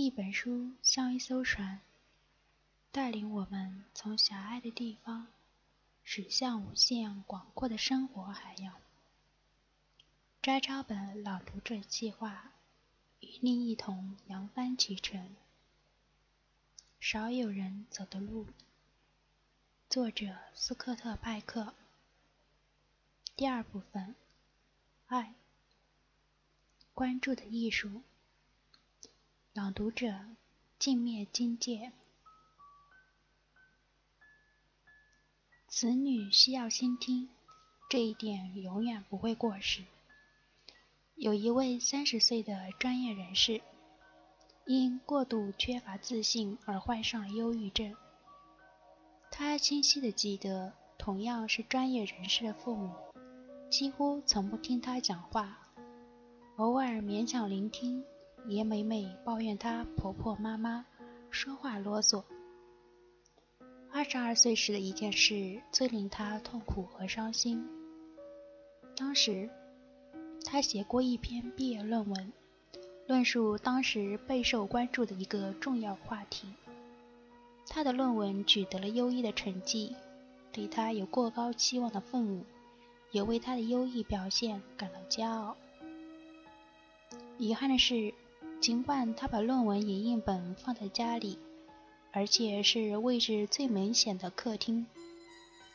一本书像一艘船，带领我们从狭隘的地方驶向无限广阔的生活海洋。摘抄本朗读者计划与你一同扬帆启程。少有人走的路。作者斯科特·派克。第二部分，爱，关注的艺术。朗读者：镜面金界。子女需要倾听，这一点永远不会过时。有一位三十岁的专业人士，因过度缺乏自信而患上忧郁症。他清晰地记得，同样是专业人士的父母。几乎从不听他讲话，偶尔勉强聆听，也每每抱怨她婆婆妈妈说话啰嗦。二十二岁时的一件事最令她痛苦和伤心。当时，她写过一篇毕业论文，论述当时备受关注的一个重要话题。她的论文取得了优异的成绩，对她有过高期望的父母。也为她的优异表现感到骄傲。遗憾的是，尽管他把论文影印本放在家里，而且是位置最明显的客厅，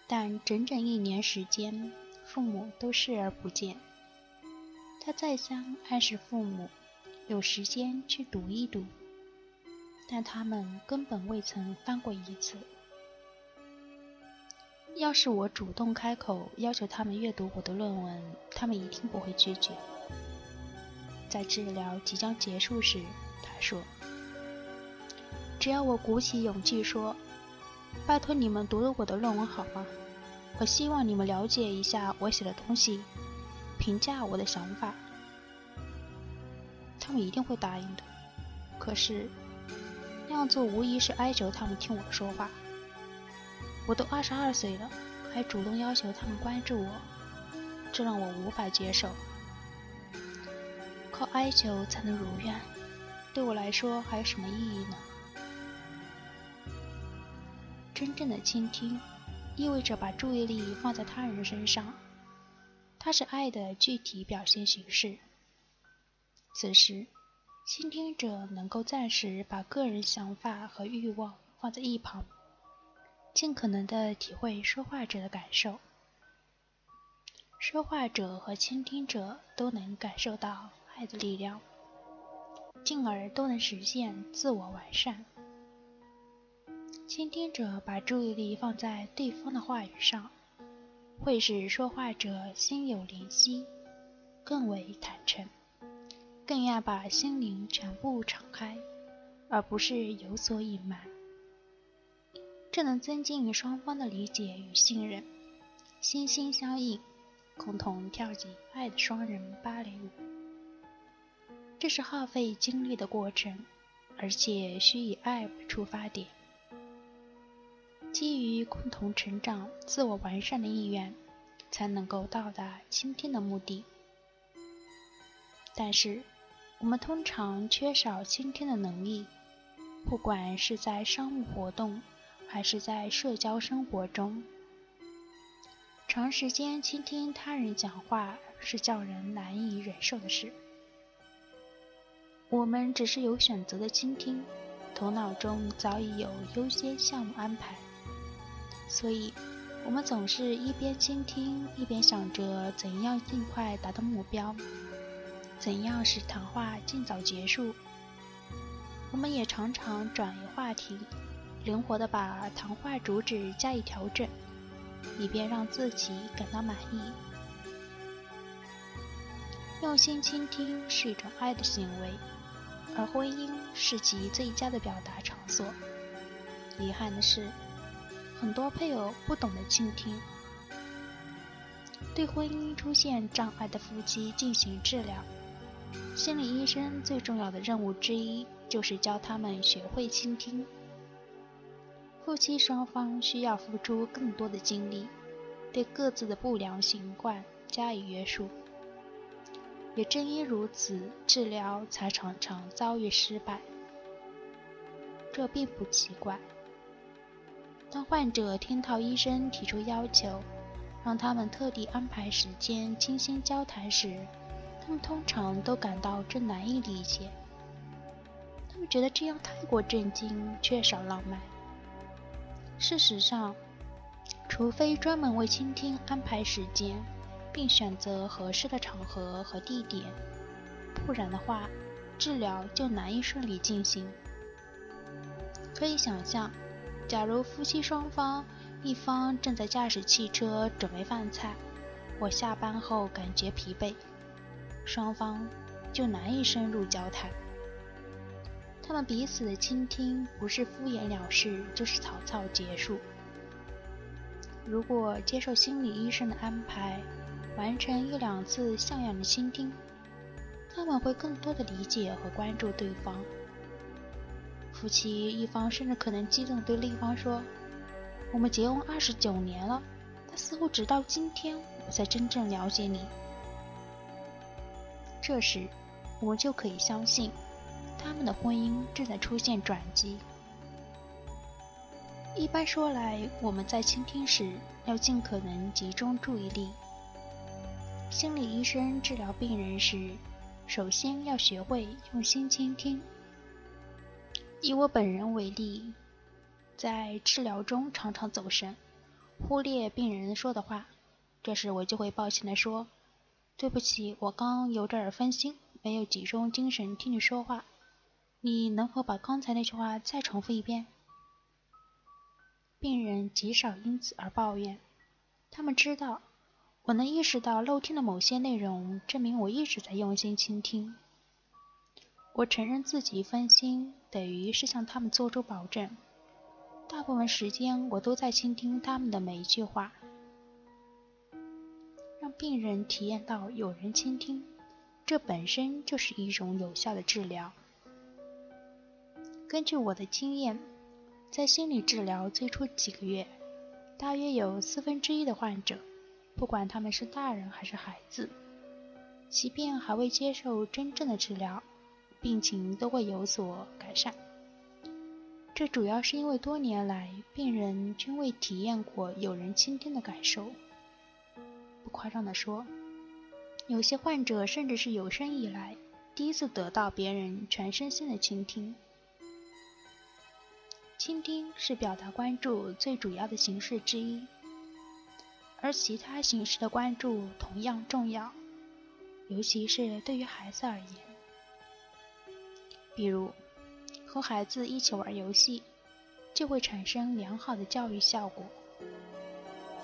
但整整一年时间，父母都视而不见。他再三暗示父母有时间去读一读，但他们根本未曾翻过一次。要是我主动开口要求他们阅读我的论文，他们一定不会拒绝。在治疗即将结束时，他说：“只要我鼓起勇气说，拜托你们读读我的论文好吗？我希望你们了解一下我写的东西，评价我的想法，他们一定会答应的。可是那样做无疑是哀求他们听我说话。”我都二十二岁了，还主动要求他们关注我，这让我无法接受。靠哀求才能如愿，对我来说还有什么意义呢？真正的倾听，意味着把注意力放在他人身上，它是爱的具体表现形式。此时，倾听者能够暂时把个人想法和欲望放在一旁。尽可能的体会说话者的感受，说话者和倾听者都能感受到爱的力量，进而都能实现自我完善。倾听者把注意力放在对方的话语上，会使说话者心有灵犀，更为坦诚，更愿把心灵全部敞开，而不是有所隐瞒。这能增进双方的理解与信任，心心相印，共同跳起爱的双人芭蕾舞。这是耗费精力的过程，而且需以爱为出发点，基于共同成长、自我完善的意愿，才能够到达倾听的目的。但是，我们通常缺少倾听的能力，不管是在商务活动。还是在社交生活中，长时间倾听他人讲话是叫人难以忍受的事。我们只是有选择的倾听，头脑中早已有优先项目安排，所以我们总是一边倾听，一边想着怎样尽快达到目标，怎样使谈话尽早结束。我们也常常转移话题。灵活地把谈话主旨加以调整，以便让自己感到满意。用心倾听是一种爱的行为，而婚姻是其最佳的表达场所。遗憾的是，很多配偶不懂得倾听。对婚姻出现障碍的夫妻进行治疗，心理医生最重要的任务之一就是教他们学会倾听。夫妻双方需要付出更多的精力，对各自的不良习惯加以约束。也正因如此，治疗才常常遭遇失败。这并不奇怪。当患者听到医生提出要求，让他们特地安排时间倾心交谈时，他们通常都感到这难以理解。他们觉得这样太过震惊，缺少浪漫。事实上，除非专门为倾听安排时间，并选择合适的场合和地点，不然的话，治疗就难以顺利进行。可以想象，假如夫妻双方一方正在驾驶汽车准备饭菜，或下班后感觉疲惫，双方就难以深入交谈。他们彼此的倾听不是敷衍了事，就是草草结束。如果接受心理医生的安排，完成一两次像样的倾听，他们会更多的理解和关注对方。夫妻一方甚至可能激动对另一方说：“我们结婚二十九年了，但似乎直到今天我才真正了解你。”这时，我们就可以相信。他们的婚姻正在出现转机。一般说来，我们在倾听时要尽可能集中注意力。心理医生治疗病人时，首先要学会用心倾听。以我本人为例，在治疗中常常走神，忽略病人说的话。这时我就会抱歉地说：“对不起，我刚有点分心，没有集中精神听你说话。”你能否把刚才那句话再重复一遍？病人极少因此而抱怨，他们知道我能意识到漏听的某些内容，证明我一直在用心倾听。我承认自己分心，等于是向他们做出保证。大部分时间我都在倾听他们的每一句话。让病人体验到有人倾听，这本身就是一种有效的治疗。根据我的经验，在心理治疗最初几个月，大约有四分之一的患者，不管他们是大人还是孩子，即便还未接受真正的治疗，病情都会有所改善。这主要是因为多年来病人均未体验过有人倾听的感受。不夸张地说，有些患者甚至是有生以来第一次得到别人全身心的倾听。倾听是表达关注最主要的形式之一，而其他形式的关注同样重要，尤其是对于孩子而言。比如，和孩子一起玩游戏，就会产生良好的教育效果。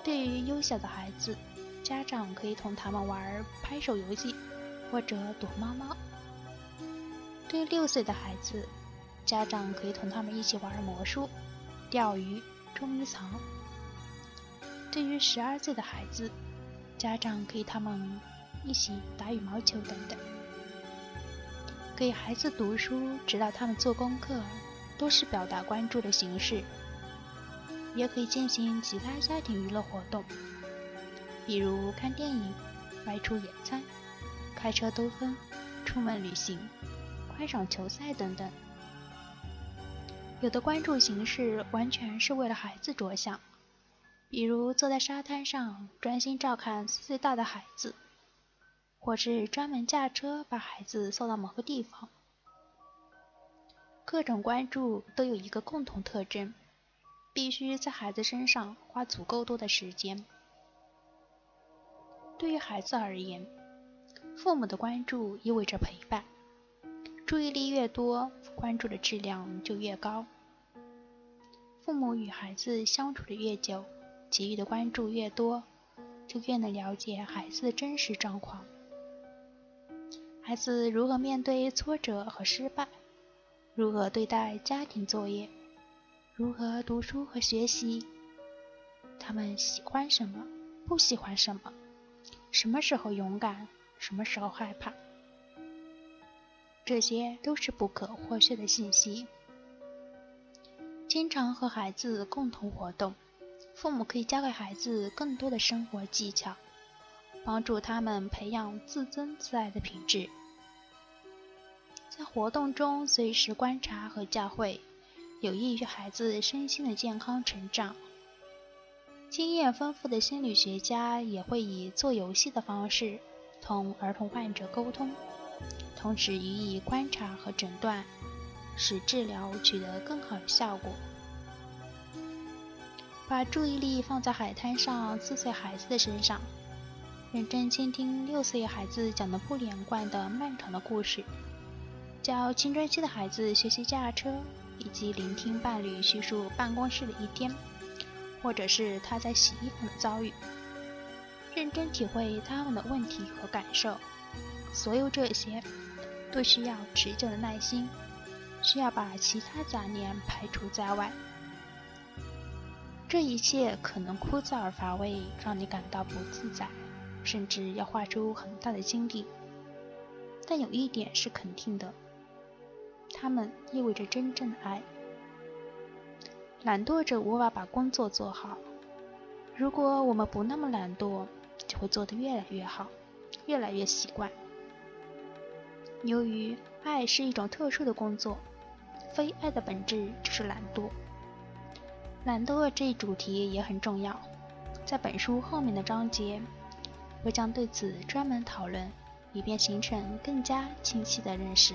对于幼小的孩子，家长可以同他们玩拍手游戏，或者躲猫猫。对六岁的孩子，家长可以同他们一起玩魔术、钓鱼、捉迷藏。对于十二岁的孩子，家长可以他们一起打羽毛球等等。给孩子读书、指导他们做功课，都是表达关注的形式。也可以进行其他家庭娱乐活动，比如看电影、外出野餐、开车兜风、出门旅行、观赏球赛等等。有的关注形式完全是为了孩子着想，比如坐在沙滩上专心照看四岁大的孩子，或是专门驾车把孩子送到某个地方。各种关注都有一个共同特征，必须在孩子身上花足够多的时间。对于孩子而言，父母的关注意味着陪伴。注意力越多，关注的质量就越高。父母与孩子相处的越久，给予的关注越多，就越能了解孩子的真实状况。孩子如何面对挫折和失败，如何对待家庭作业，如何读书和学习，他们喜欢什么，不喜欢什么，什么时候勇敢，什么时候害怕。这些都是不可或缺的信息。经常和孩子共同活动，父母可以教给孩子更多的生活技巧，帮助他们培养自尊自爱的品质。在活动中随时观察和教诲，有益于孩子身心的健康成长。经验丰富的心理学家也会以做游戏的方式同儿童患者沟通，同时予以观察和诊断，使治疗取得更好的效果。把注意力放在海滩上四岁孩子的身上，认真倾听六岁孩子讲的不连贯的漫长的故事，教青春期的孩子学习驾车，以及聆听伴侣叙述办公室的一天，或者是他在洗衣服的遭遇，认真体会他们的问题和感受。所有这些都需要持久的耐心，需要把其他杂念排除在外。这一切可能枯燥而乏味，让你感到不自在，甚至要花出很大的精力。但有一点是肯定的，它们意味着真正的爱。懒惰者无法把工作做好，如果我们不那么懒惰，就会做得越来越好，越来越习惯。由于爱是一种特殊的工作，非爱的本质就是懒惰。懒惰这一主题也很重要，在本书后面的章节，我将对此专门讨论，以便形成更加清晰的认识。